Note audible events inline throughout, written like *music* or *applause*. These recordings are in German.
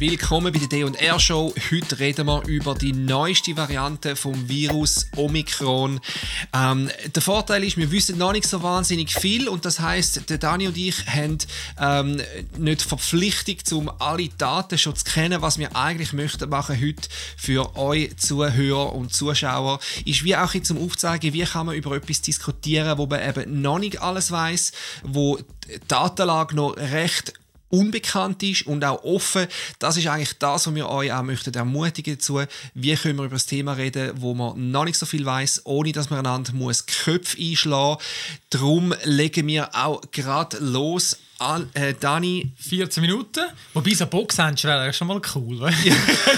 willkommen bei der D&R Show. Heute reden wir über die neueste Variante vom Virus Omikron. Ähm, der Vorteil ist, wir wissen noch nicht so wahnsinnig viel und das heißt, der Dani und ich haben ähm, nicht Verpflichtung, um alle Daten schon zu kennen. Was wir eigentlich möchten machen heute für euch Zuhörer und Zuschauer, ist wie auch zum Aufzeigen, wie kann man über etwas diskutieren, wo man eben noch nicht alles weiß, wo die Datenlage noch recht unbekannt ist und auch offen. Das ist eigentlich das, was wir euch auch möchten ermutigen dazu. Wie können wir über das Thema reden, wo man noch nicht so viel weiß, ohne dass man einander muss Köpfe einschlagen. Darum legen wir auch gerade los. An, äh, Dani. 14 Minuten. Wobei so Boxhändchen wäre schon mal cool.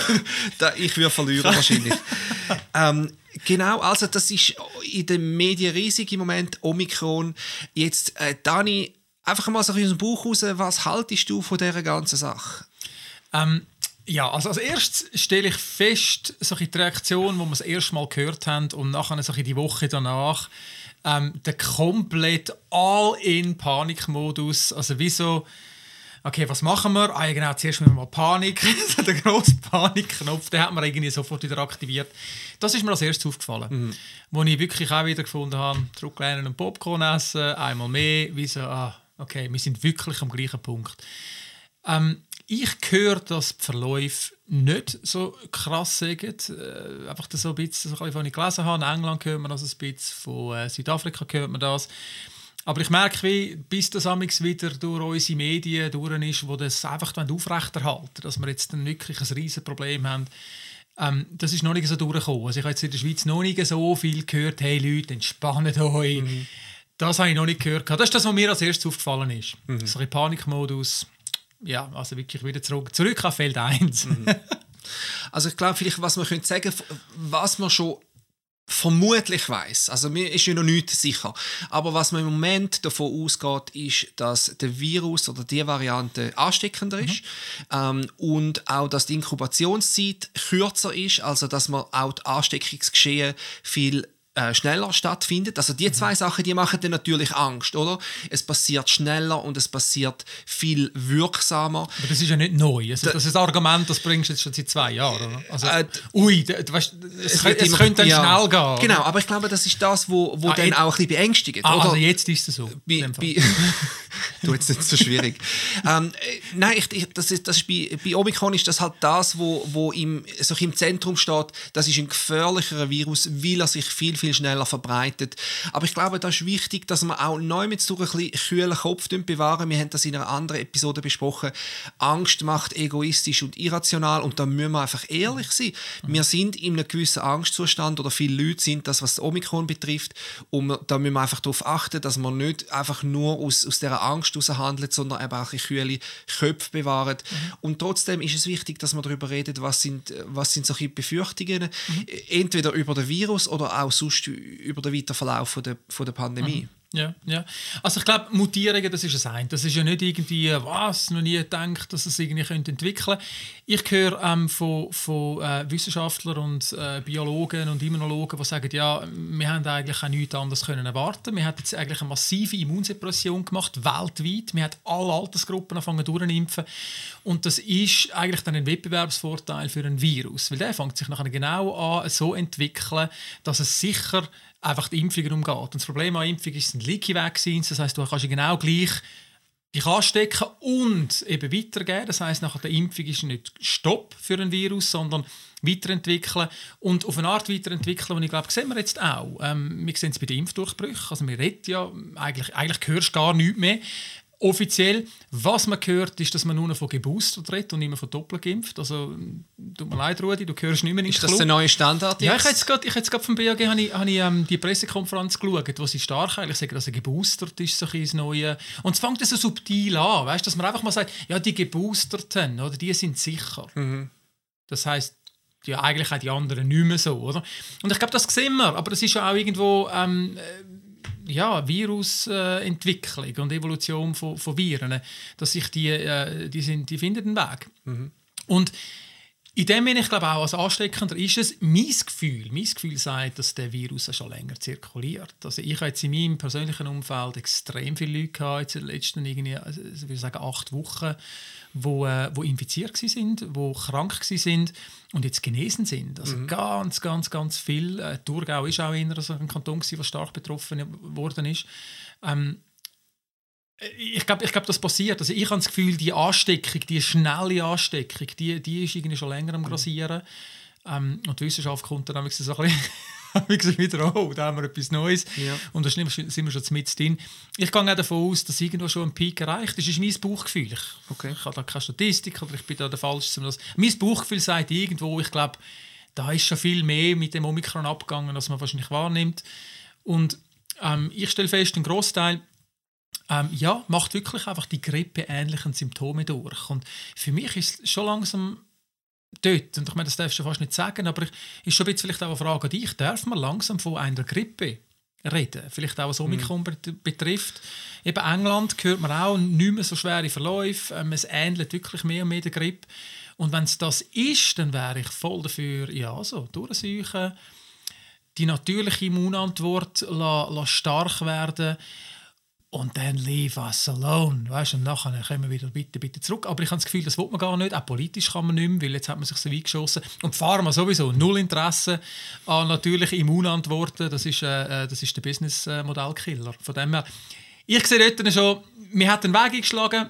*laughs* ich würde verlieren wahrscheinlich. *laughs* ähm, Genau, also das ist in den Medien riesig im Moment, Omikron. Jetzt, äh, Dani, einfach mal so aus dem Bauch raus, was haltest du von dieser ganzen Sache? Ähm, ja, also als erstes stelle ich fest, so die Reaktion, die wir das erste Mal gehört haben und nachher so die Woche danach, ähm, der komplett all-in-Panikmodus, also wieso okay, was machen wir? Ah, genau, zuerst müssen wir mal Panik, *laughs* der grosse Panikknopf, den hat man irgendwie sofort wieder aktiviert. Das ist mir als erstes aufgefallen. Mhm. Wo ich wirklich auch wieder gefunden habe, zurücklehnen und Popcorn essen, einmal mehr, wieso, ah, okay, wir sind wirklich am gleichen Punkt. Ähm, ich höre, dass die Verläufe nicht so krass sind. Äh, einfach so ein bisschen, so ich gelesen habe. In England hört man das ein bisschen, von äh, Südafrika hört man das. Aber ich merke, wie, bis das wieder durch unsere Medien durch ist, wo das einfach aufrechterhalten dass wir jetzt dann wirklich ein riesiges Problem haben. Ähm, das ist noch nicht so durchgekommen. Also ich habe jetzt in der Schweiz noch nicht so viel gehört, hey Leute, entspannt euch. Mhm. Das habe ich noch nicht gehört. Das ist das, was mir als erstes aufgefallen ist. Mhm. So ein Panikmodus. Ja, also wirklich wieder zurück, zurück auf Feld 1. Mhm. *laughs* Also ich glaube, vielleicht, was man könnte sagen, was man schon vermutlich weiß. Also mir ist ja noch nichts sicher. Aber was man im Moment davon ausgeht, ist, dass der Virus oder die Variante ansteckender mhm. ist ähm, und auch, dass die Inkubationszeit kürzer ist, also dass man auch das Ansteckungsgeschehen viel äh, schneller stattfindet. Also die zwei mhm. Sachen, die machen dann natürlich Angst, oder? Es passiert schneller und es passiert viel wirksamer. Aber das ist ja nicht neu. Also, das ist ein Argument, das bringst du jetzt schon seit zwei Jahren, oder? Also, äh, ui, du, weißt, es, es, es immer, könnte dann ja, schnell gehen. Genau, aber ich glaube, das ist das, wo, wo ah, dann auch ein bisschen beängstigt. Ah, oder? Also jetzt ist es so. Bei, bei, *laughs* du, jetzt nicht so schwierig. *laughs* ähm, äh, nein, ich, ich, das ist, das ist bei, bei Omikron ist das halt das, wo, wo im, so im Zentrum steht, das ist ein gefährlicherer Virus, weil er sich viel viel schneller verbreitet. Aber ich glaube, das ist wichtig, dass man auch neu mit so ein bisschen kühlen Kopf bewahren. Wir haben das in einer anderen Episode besprochen. Angst macht egoistisch und irrational und da müssen wir einfach ehrlich sein. Wir sind in einem gewissen Angstzustand oder viele Leute sind das, was das Omikron betrifft und da müssen wir einfach darauf achten, dass man nicht einfach nur aus, aus dieser Angst handelt, sondern eben auch ein kühle Köpfe bewahren. Mhm. Und trotzdem ist es wichtig, dass man darüber redet, was sind, was sind solche Befürchtungen, mhm. entweder über das Virus oder auch sonst sonst über den weiteren Verlauf von der, von der Pandemie. Mhm. Ja, ja. Also ich glaube, Mutierungen, das ist ein. Das ist ja nicht irgendwie, was, noch nie gedacht, dass es irgendwie könnte entwickeln Ich höre ähm, von, von äh, Wissenschaftlern und äh, Biologen und Immunologen, die sagen, ja, wir haben eigentlich auch nichts anderes können erwarten. Wir haben jetzt eigentlich eine massive Immunsuppression gemacht, weltweit. Wir haben alle Altersgruppen angefangen durchimpfen. Und das ist eigentlich dann ein Wettbewerbsvorteil für ein Virus, weil der fängt sich nachher genau an, so entwickeln, dass es sicher einfach die Impfungen umgeht. Und das Problem an Impfung ist, ein Leaky Vaccines, das heißt, du kannst genau gleich dich anstecken und eben weitergeben. Das heißt, nach der Impfung ist nicht Stopp für ein Virus, sondern weiterentwickeln und auf eine Art weiterentwickeln, und ich glaube, sehen wir jetzt auch. Ähm, wir sehen es bei den Impfdurchbrüchen. Also wir reden ja, eigentlich, eigentlich hörst du gar nichts mehr offiziell. Was man hört, ist, dass man nur noch von geboostert redet und nicht mehr von doppelt geimpft. Also, tut mir leid, Rudi, du hörst nicht mehr Ist das der neue Standard jetzt? Ja, ich habe jetzt gerade vom BAG habe ich, habe ich, ähm, die Pressekonferenz geschaut, wo sie stark eigentlich sagen, dass er geboostert ist, so ein Neue. Und es fängt so subtil an, weißt, dass man einfach mal sagt, ja, die Geboosterten, oder, die sind sicher. Mhm. Das heißt ja, eigentlich auch die anderen nicht mehr so, oder? Und ich glaube, das sehen wir, aber das ist ja auch irgendwo... Ähm, ja, Virusentwicklung und Evolution von, von Viren, dass sich die, äh, die, sind, die finden einen Weg. Mhm. Und in dem bin ich glaube auch als Ansteckender ist es mein Gefühl. Mein Gefühl sagt, dass der Virus schon länger zirkuliert. Also ich habe jetzt in meinem persönlichen Umfeld extrem viele Leute gehabt, jetzt in den letzten irgendwie, also ich würde sagen acht Wochen, wo, äh, wo infiziert sind, wo krank sind und jetzt genesen sind. Also mhm. ganz, ganz, ganz viel. Äh, Thurgau ist auch einer so ein Kanton, der stark betroffen worden ist. Ähm, ich glaube, ich glaub, das passiert. Also ich habe das Gefühl, die Ansteckung, die schnelle Ansteckung, die, die ist irgendwie schon länger am Grassieren. Ähm, und die Wissenschaft kommt dann so ein bisschen *laughs* wieder, oh, da haben wir etwas Neues. Ja. Und da sind wir schon mit drin. Ich gehe auch davon aus, dass irgendwo schon ein Peak erreicht ist. Das ist mein Bauchgefühl. Ich, okay. ich habe da keine Statistik oder ich bin da der Falsche. Das. Mein Bauchgefühl sagt irgendwo, ich glaube, da ist schon viel mehr mit dem Omikron abgegangen, als man wahrscheinlich wahrnimmt. Und ähm, ich stelle fest, ein Großteil ähm, ja, macht wirklich einfach die grippeähnlichen Symptome durch. Und für mich ist es schon langsam dort, und ich meine, das darfst du fast nicht sagen, aber ich ist schon ein bisschen vielleicht auch eine Frage an dich, darf man langsam von einer Grippe reden? Vielleicht auch was Omikron mhm. betrifft. Eben England hört man auch nicht mehr so schwere Verläufe, ähm, es ähnelt wirklich mehr und mehr der Grippe. Und wenn es das ist, dann wäre ich voll dafür, ja, so durchsuchen, die natürliche Immunantwort la, la stark werden und dann leave us alone. Weißt, und nachher kommen wir wieder bitte, bitte zurück. Aber ich habe das Gefühl, das will man gar nicht. Auch politisch kann man nicht mehr, weil jetzt hat man sich so weit geschossen. Und Pharma sowieso null Interesse an natürlichen Immunantworten. Das ist, äh, äh das ist der Business-Modellkiller. Von dem her, ich sehe dort schon, wir hat den Weg eingeschlagen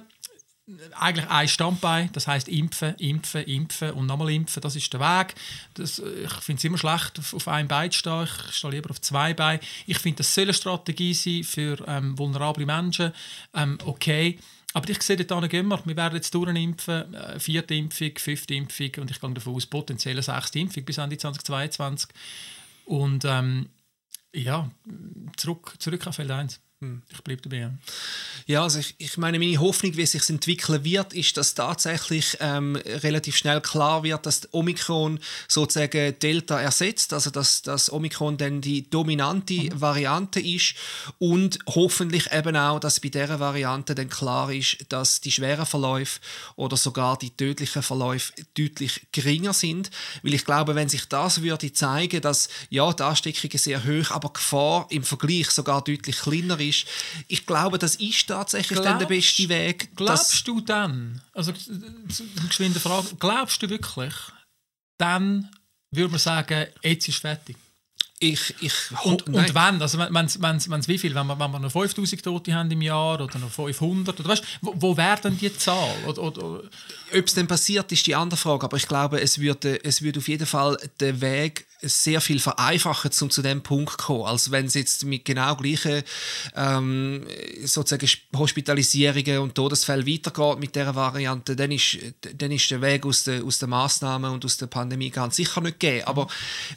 eigentlich ein Standbein, das heißt impfen, impfen, impfen und nochmal impfen, das ist der Weg. Das, ich finde es immer schlecht, auf, auf einem Bein zu stehen, ich stehe lieber auf zwei Beinen. Ich finde, das soll eine Strategie sein für ähm, vulnerable Menschen, ähm, okay. Aber ich sehe, dort gehen wir. Wir werden jetzt durchimpfen, äh, vierte Impfung, fünfte Impfung und ich gehe davon aus, potenziell sechste Impfung bis Ende 2022. Und ähm, ja, zurück, zurück auf Feld 1. Hm, ich bleibe dabei. Ja, also ich, ich meine, meine Hoffnung, wie es sich entwickeln wird, ist, dass tatsächlich ähm, relativ schnell klar wird, dass Omikron sozusagen Delta ersetzt, also dass das Omikron dann die dominante mhm. Variante ist und hoffentlich eben auch, dass bei dieser Variante dann klar ist, dass die schweren Verläufe oder sogar die tödlichen Verläufe deutlich geringer sind, weil ich glaube, wenn sich das würde zeigen, dass ja die Ansteckungen sehr hoch, aber die Gefahr im Vergleich sogar deutlich kleiner ist, ist. Ich glaube, das ist tatsächlich glaubst, dann der beste Weg. Glaubst du dann, also geschwinde Frage, glaubst du wirklich, dann würde man sagen, jetzt ist fertig? Ich, ich, und, und wenn, also wenn, wenn, wie viel, wenn wir, wenn wir noch 5000 Tote haben im Jahr oder noch 500, oder weißt, wo, wo wäre denn die Zahl? Ob es dann passiert, ist die andere Frage, aber ich glaube, es würde, es würde auf jeden Fall den Weg sehr viel vereinfachen, um zu dem Punkt zu kommen, als wenn es jetzt mit genau gleichen ähm, sozusagen Hospitalisierungen und Todesfällen weitergeht mit dieser Variante, dann ist, dann ist der Weg aus den aus der Massnahmen und aus der Pandemie ganz sicher nicht gegeben. Aber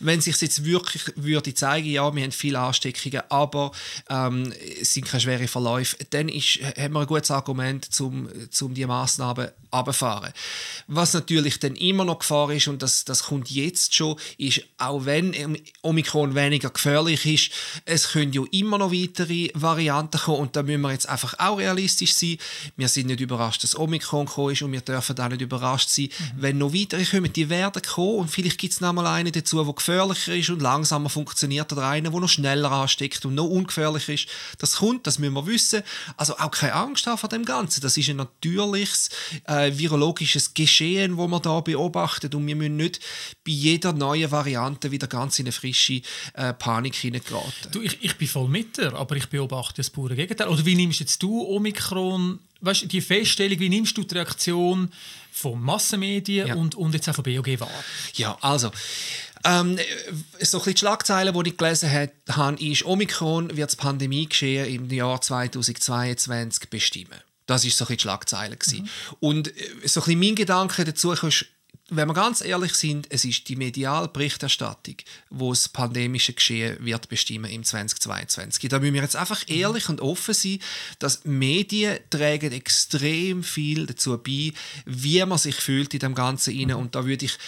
wenn sich jetzt wirklich würde zeigen, ja, wir haben viele Ansteckungen, aber ähm, es sind keine schweren Verläufe, dann ist, haben wir ein gutes Argument, um, um diese Massnahmen abzufahren. Was natürlich dann immer noch Gefahr ist, und das, das kommt jetzt schon, ist auch auch wenn Omikron weniger gefährlich ist, es können ja immer noch weitere Varianten kommen und da müssen wir jetzt einfach auch realistisch sein. Wir sind nicht überrascht, dass Omikron gekommen ist und wir dürfen auch nicht überrascht sein, mhm. wenn noch weitere kommen, die werden kommen und vielleicht gibt es noch mal einen dazu, der gefährlicher ist und langsamer funktioniert oder einen, der noch schneller ansteckt und noch ungefährlicher ist. Das kommt, das müssen wir wissen. Also auch keine Angst haben vor dem Ganzen. Das ist ein natürliches äh, virologisches Geschehen, das man da beobachtet und wir müssen nicht bei jeder neuen Variante Leute wieder ganz in eine frische äh, Panik hineingeraten. Du, ich, ich bin voll mit dir, aber ich beobachte das pure Gegenteil. Oder wie nimmst jetzt du Omikron, weißt, die Feststellung, wie nimmst du die Reaktion von Massenmedien ja. und, und jetzt auch von BOG wahr? Ja, also... Ähm, so ein die Schlagzeile, die ich gelesen habe, ist, Omikron wird das Pandemiegeschehen im Jahr 2022 bestimmen. Das war so ein die Schlagzeile. Mhm. Und äh, so ein mein Gedanke dazu ist, wenn wir ganz ehrlich sind, es ist die mediale Berichterstattung, wo das pandemische Geschehen wird bestimmen im 2022. Da müssen wir jetzt einfach ehrlich und offen sein, dass Medien tragen extrem viel dazu bei, wie man sich fühlt in dem Ganzen rein. Und da würde ich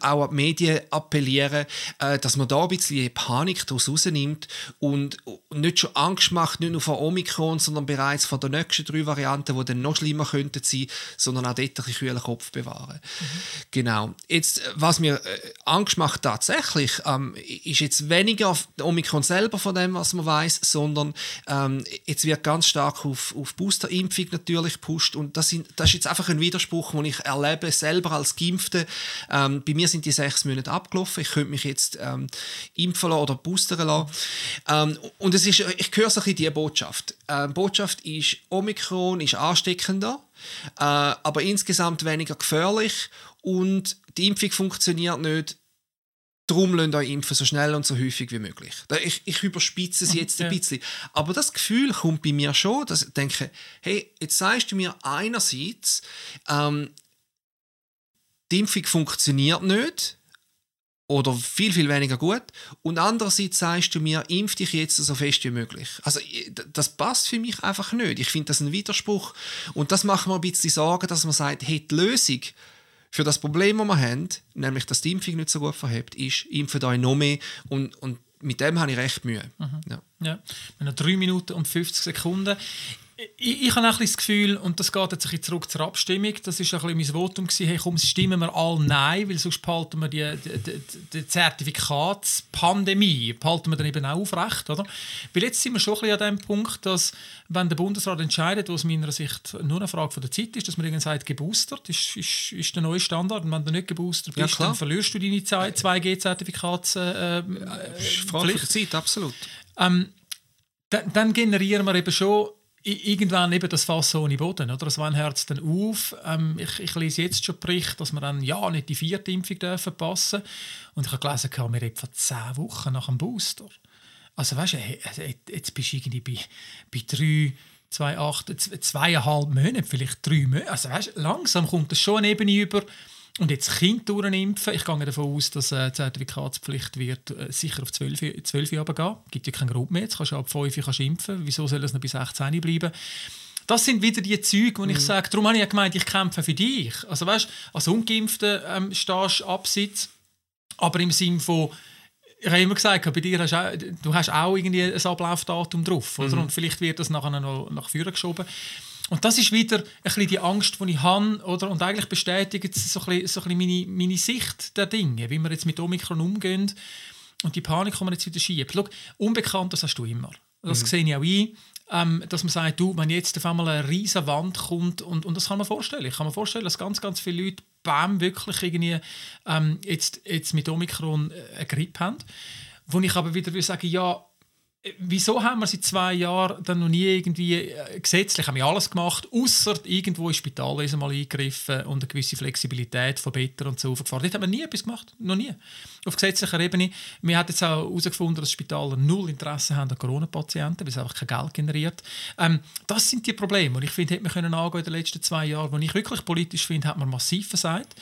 auch an die Medien appellieren, äh, dass man da ein bisschen Panik daraus rausnimmt und nicht schon Angst macht, nicht nur vor Omikron, sondern bereits vor den nächsten drei Varianten, die dann noch schlimmer könnten sein, sondern auch dort ein bisschen kühlen Kopf bewahren. Mhm Genau. Jetzt, was mir äh, Angst macht tatsächlich, ähm, ist jetzt weniger Omikron selber von dem, was man weiß, sondern ähm, jetzt wird ganz stark auf, auf Boosterimpfung natürlich gepusht und das, sind, das ist jetzt einfach ein Widerspruch, den ich erlebe selber als Geimpfte. Ähm, bei mir sind die sechs Monate abgelaufen. Ich könnte mich jetzt ähm, impfen lassen oder boostern lassen. Ähm, und es ist, ich höre so ein bisschen diese Botschaft. Ähm, Botschaft ist, Omikron ist ansteckender, äh, aber insgesamt weniger gefährlich und die Impfung funktioniert nicht. Darum lasst euch impfen, so schnell und so häufig wie möglich. Ich, ich überspitze es jetzt ein bisschen. Aber das Gefühl kommt bei mir schon, dass ich denke, hey, jetzt sagst du mir einerseits, ähm, die Impfung funktioniert nicht, oder viel, viel weniger gut. Und andererseits sagst du mir, impf dich jetzt so fest wie möglich. Also das passt für mich einfach nicht. Ich finde das ein Widerspruch. Und das macht mir ein bisschen Sorgen, dass man sagt, hey, die Lösung für das Problem, das wir haben, nämlich dass die Impfung nicht so gut verhebt, ist, impfen euch noch mehr und, und mit dem habe ich recht Mühe. Mhm. Ja. Ja. Wir haben 3 Minuten und 50 Sekunden ich, ich habe ein das Gefühl, und das geht jetzt ein bisschen zurück zur Abstimmung, das war ein bisschen mein Votum, gewesen, hey, komm, stimmen wir alle Nein, weil sonst behalten wir die, die, die, Zertifikatspandemie, behalten wir dann eben auch aufrecht, oder? Weil jetzt sind wir schon ein bisschen an dem Punkt, dass, wenn der Bundesrat entscheidet, was aus meiner Sicht nur eine Frage von der Zeit ist, dass man irgendwie sagt, geboostert ist, ist, ist der neue Standard, und wenn du nicht geboostert bist, ja, dann verlierst du deine 2G-Zertifikats... Äh, äh, Frage der Zeit, absolut. Ähm, dann, dann generieren wir eben schon irgendwann eben das Fass ohne Boden, oder? Das wann hört es dann auf? Ähm, ich, ich, lese jetzt schon Bericht, dass wir dann ja nicht die vierte Impfung dürfen passen. Und ich habe gelesen, wir reden von zehn Wochen nach dem Booster. Also weißt du, jetzt bist du irgendwie bei, bei drei, zwei, acht, zweieinhalb Monaten, vielleicht drei Monate. Also weißt, langsam kommt das schon Ebene über und jetzt Kind impfen. Ich gehe davon aus, dass äh, die Zertifikatspflicht wird äh, sicher auf 12, 12 Jahre gehen. Es gibt ja keinen Grund mehr. Jetzt kannst du ab 5 kannst impfen. Wieso soll es noch bis 16 bleiben? Das sind wieder die Züge, wo mhm. ich sage, darum habe ich ja gemeint, ich kämpfe für dich. Also weißt, als Ungeimpfter ähm, stehst du abseits, aber im Sinne von, ich habe immer gesagt, bei dir hast du, auch, du hast auch irgendwie ein Ablaufdatum drauf, oder? Mhm. Und vielleicht wird das nachher noch nach vorne geschoben. Und das ist wieder ein bisschen die Angst, die ich habe, oder? und eigentlich bestätigt es so ein bisschen, so ein bisschen meine, meine Sicht der Dinge, wie wir jetzt mit Omikron umgehen und die Panik, die man jetzt wieder schiebt. Schau, unbekannt, das hast du immer. Das mhm. sehe ich auch ein, ähm, dass man sagt, du, wenn jetzt auf einmal eine riesige Wand kommt, und, und das kann man vorstellen. Ich kann mir vorstellen, dass ganz, ganz viele Leute bam, wirklich irgendwie ähm, jetzt, jetzt mit Omikron äh, eine Grippe haben. Wo ich aber wieder will sagen, ja, Wieso haben wir seit zwei Jahren dann noch nie irgendwie äh, gesetzlich haben wir alles gemacht, außer irgendwo ins Spitalwesen mal eingegriffen und eine gewisse Flexibilität von Better und so aufgefahren. Dort haben wir nie etwas gemacht, noch nie. Auf gesetzlicher Ebene. Wir haben jetzt auch herausgefunden, dass Spitäler null Interesse haben an Corona-Patienten, weil es einfach kein Geld generiert. Ähm, das sind die Probleme. Und ich finde, hätte man können angehen in den letzten zwei Jahren, wo ich wirklich politisch finde, hat man massiv versagt.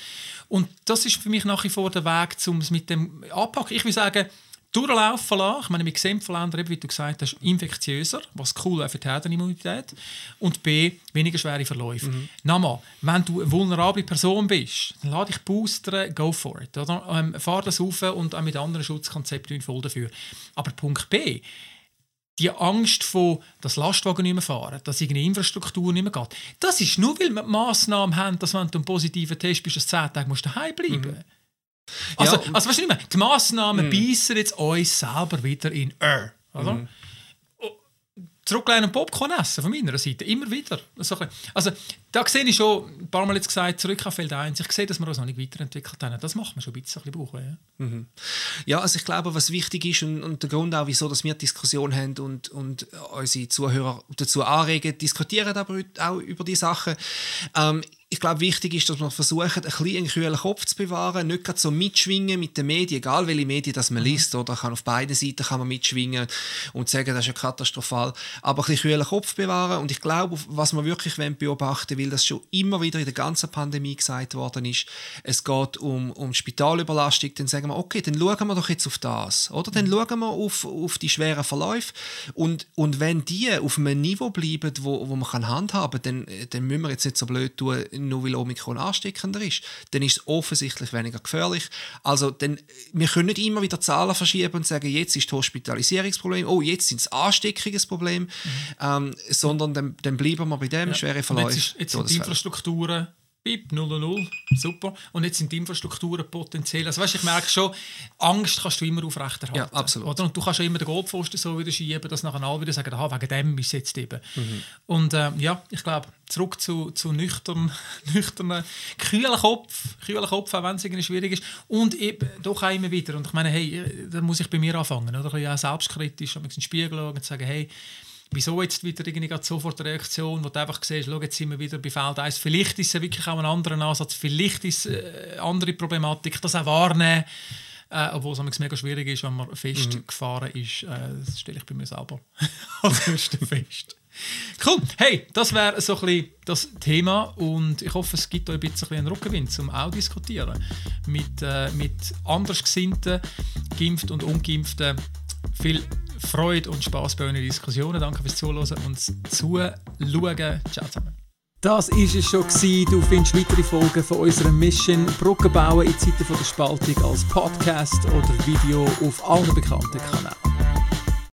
Und das ist für mich nach wie vor der Weg, um es mit dem anpacken. Ich will sagen, durchlaufen lassen. Ich meine, wir sehen von Ländern, wie du gesagt hast, infektiöser, was cool ist für die Herdenimmunität. Und B, weniger schwere Verläufe. Mhm. Nochmal, wenn du eine vulnerable Person bist, dann lade dich boostern, go for it. Oder? Ähm, fahr das auf und auch mit anderen Schutzkonzepten voll dafür. Aber Punkt B, die Angst vor, dass Lastwagen nicht mehr fahren, dass irgendeine Infrastruktur nicht mehr geht, das ist nur, weil wir die Massnahmen haben, dass wenn du einen positiven Test bist, dass 10 Tage musst daheim bleiben musst. Mhm. Also, ja. also weißt du nicht mehr, die Massnahmen mm. beißen jetzt uns selber wieder in Öhr. Oder? Mm. Zurücklehnen und Popcorn essen, von meiner Seite, immer wieder. Also, da sehe ich schon, ein paar Mal jetzt gesagt, zurück auf Feld 1, ich sehe, dass wir uns noch nicht weiterentwickelt haben. Das macht man schon ein bisschen, ein bisschen Bauch, ja. Mhm. ja, also ich glaube, was wichtig ist und, und der Grund auch, wieso dass wir Diskussion haben und, und unsere Zuhörer dazu anregen, diskutieren aber auch über die Sachen. Ähm, ich glaube, wichtig ist, dass man versucht, ein bisschen einen kühlen Kopf zu bewahren, nicht gerade so mitschwingen mit den Medien, egal welche Medien das man mhm. liest, oder kann auf beiden Seiten kann man mitschwingen und sagen, das ist ja katastrophal, aber ein bisschen kühlen Kopf bewahren und ich glaube, was man wirklich beobachten will, das schon immer wieder in der ganzen Pandemie gesagt worden ist, es geht um, um Spitalüberlastung, dann sagen wir, okay, dann schauen wir doch jetzt auf das, oder? Dann mhm. schauen wir auf, auf die schweren Verläufe und, und wenn die auf einem Niveau bleiben, wo, wo man kann handhaben kann, dann, dann müssen wir jetzt nicht so blöd tun, nur weil Omikron ansteckender ist, dann ist es offensichtlich weniger gefährlich. Also dann, wir können nicht immer wieder Zahlen verschieben und sagen, jetzt ist das Hospitalisierungsproblem, oh, jetzt sind es Ansteckungsproblem, mhm. ähm, sondern dann, dann bleiben wir bei dem, ja. schwere Verläufe. Jetzt, ist, jetzt sind die Infrastrukturen Bip, 000, super. Und jetzt sind die Infrastrukturen potenziell. Also weißt, ich merke schon, Angst kannst du immer aufrechterhalten. Ja, absolut. Oder? Und du kannst auch immer den Goldpfosten so wieder schieben, dass nachher alle wieder sagen, aha, wegen dem ist es jetzt eben. Mhm. Und ähm, ja, ich glaube, zurück zu, zu nüchtern, *laughs* nüchternen, kühlen Kopf, kühlen Kopf, auch wenn es irgendwie schwierig ist. Und eben doch auch immer wieder. Und ich meine, hey, da muss ich bei mir anfangen, oder? Ein bisschen auch selbstkritisch, ein bisschen in den Spiegel schauen und sagen, hey, wieso jetzt wieder irgendwie sofort eine Reaktion, wo du einfach siehst, schau, jetzt sind wir wieder bei Feld 1. Vielleicht ist es wirklich auch ein anderer Ansatz, vielleicht ist es eine äh, andere Problematik, das auch wahrnehmen. Äh, obwohl es mega schwierig ist, wenn man festgefahren mhm. ist. Äh, das stelle ich bei mir selber *laughs* als erste fest. Cool. Hey, das wäre so ein das Thema und ich hoffe, es gibt euch ein bisschen einen Rückenwind zum auch diskutieren mit, äh, mit Andersgesinnten, Geimpft und Ungeimpften. Viel Freude und Spaß bei euren Diskussionen. Danke fürs Zuhören und Zuschauen. Ciao zusammen. Das war es schon. Du findest weitere Folgen von unserer Mission Brücken bauen in Zeiten der Spaltung als Podcast oder Video auf allen bekannten Kanälen.